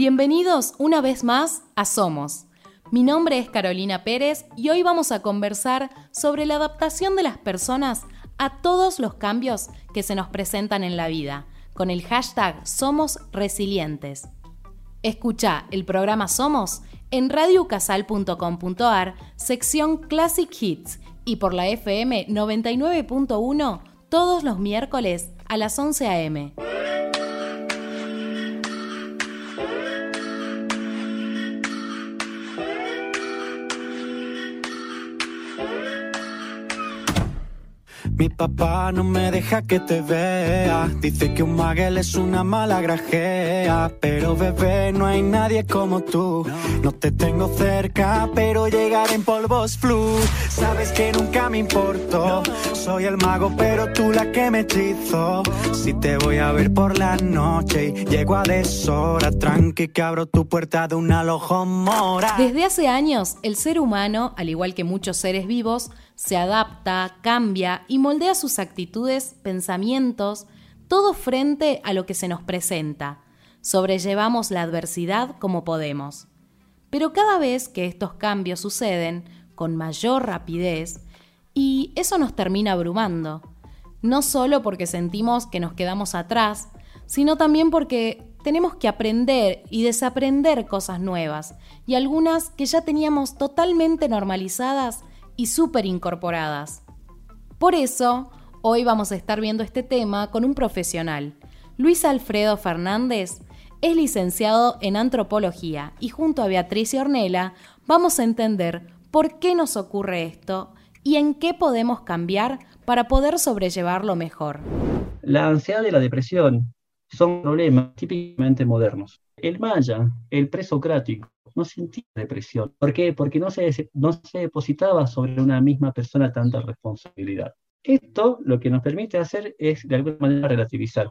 Bienvenidos una vez más a Somos. Mi nombre es Carolina Pérez y hoy vamos a conversar sobre la adaptación de las personas a todos los cambios que se nos presentan en la vida, con el hashtag Somos Resilientes. Escucha el programa Somos en radiocasal.com.ar, sección Classic Hits y por la FM 99.1 todos los miércoles a las 11 a.m. Mi papá no me deja que te vea. Dice que un maguel es una mala grajea. Pero bebé, no hay nadie como tú. No te tengo cerca, pero llegar en polvos flu. Sabes que nunca me importó. Soy el mago, pero tú la que me hechizo. Si te voy a ver por la noche y llego a deshora, tranqui que abro tu puerta de una mora. Desde hace años, el ser humano, al igual que muchos seres vivos, se adapta, cambia y moldea sus actitudes, pensamientos, todo frente a lo que se nos presenta. Sobrellevamos la adversidad como podemos. Pero cada vez que estos cambios suceden, con mayor rapidez, y eso nos termina abrumando. No solo porque sentimos que nos quedamos atrás, sino también porque tenemos que aprender y desaprender cosas nuevas, y algunas que ya teníamos totalmente normalizadas y súper incorporadas. Por eso, hoy vamos a estar viendo este tema con un profesional. Luis Alfredo Fernández es licenciado en antropología y junto a Beatriz y Ornella vamos a entender por qué nos ocurre esto y en qué podemos cambiar para poder sobrellevarlo mejor. La ansiedad y la depresión son problemas típicamente modernos. El maya, el presocrático, no sentía depresión. ¿Por qué? Porque no se, no depositaba sobre una misma persona tanta responsabilidad. Esto lo que nos permite hacer es de alguna manera relativizar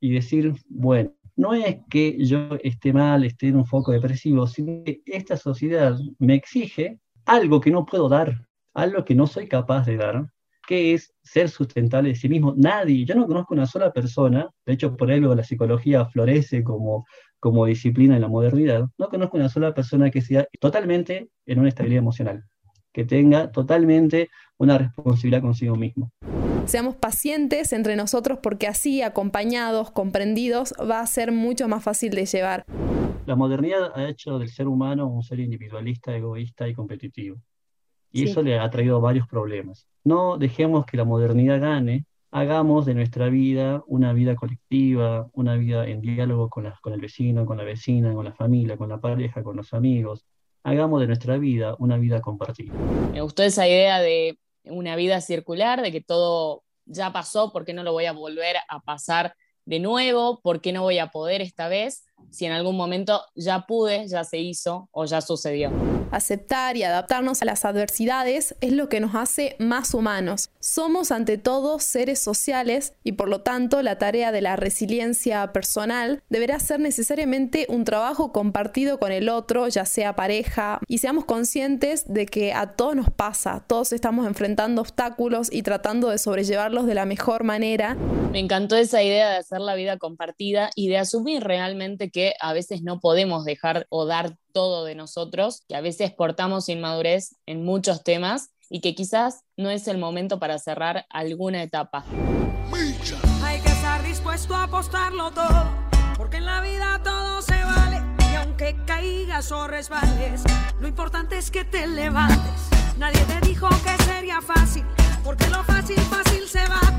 y decir, bueno, no es que yo esté mal, esté en un foco depresivo, sino que esta sociedad me exige algo que no puedo dar, algo que no soy capaz de dar, que es ser sustentable de sí mismo. Nadie, yo no conozco una sola persona, de hecho por algo la psicología florece como, como disciplina en la modernidad, no conozco una sola persona que sea totalmente en una estabilidad emocional, que tenga totalmente una responsabilidad consigo mismo. Seamos pacientes entre nosotros porque así, acompañados, comprendidos, va a ser mucho más fácil de llevar. La modernidad ha hecho del ser humano un ser individualista, egoísta y competitivo. Y eso le ha traído varios problemas. No dejemos que la modernidad gane, hagamos de nuestra vida una vida colectiva, una vida en diálogo con, con el vecino, con la vecina, con la familia, con la pareja, con los amigos. Hagamos de nuestra vida una vida compartida. Me gustó esa idea de una vida circular, de que todo ya pasó, ¿por qué no lo voy a volver a pasar de nuevo? ¿Por qué no voy a poder esta vez? Si en algún momento ya pude, ya se hizo o ya sucedió. Aceptar y adaptarnos a las adversidades es lo que nos hace más humanos. Somos ante todo seres sociales y por lo tanto la tarea de la resiliencia personal deberá ser necesariamente un trabajo compartido con el otro, ya sea pareja, y seamos conscientes de que a todos nos pasa, todos estamos enfrentando obstáculos y tratando de sobrellevarlos de la mejor manera. Me encantó esa idea de hacer la vida compartida y de asumir realmente que a veces no podemos dejar o dar todo de nosotros, que a veces portamos inmadurez en muchos temas y que quizás no es el momento para cerrar alguna etapa. Hay que estar dispuesto a apostarlo todo, porque en la vida todo se vale. Y aunque caigas o resbales, lo importante es que te levantes. Nadie te dijo que sería fácil, porque lo fácil, fácil se va.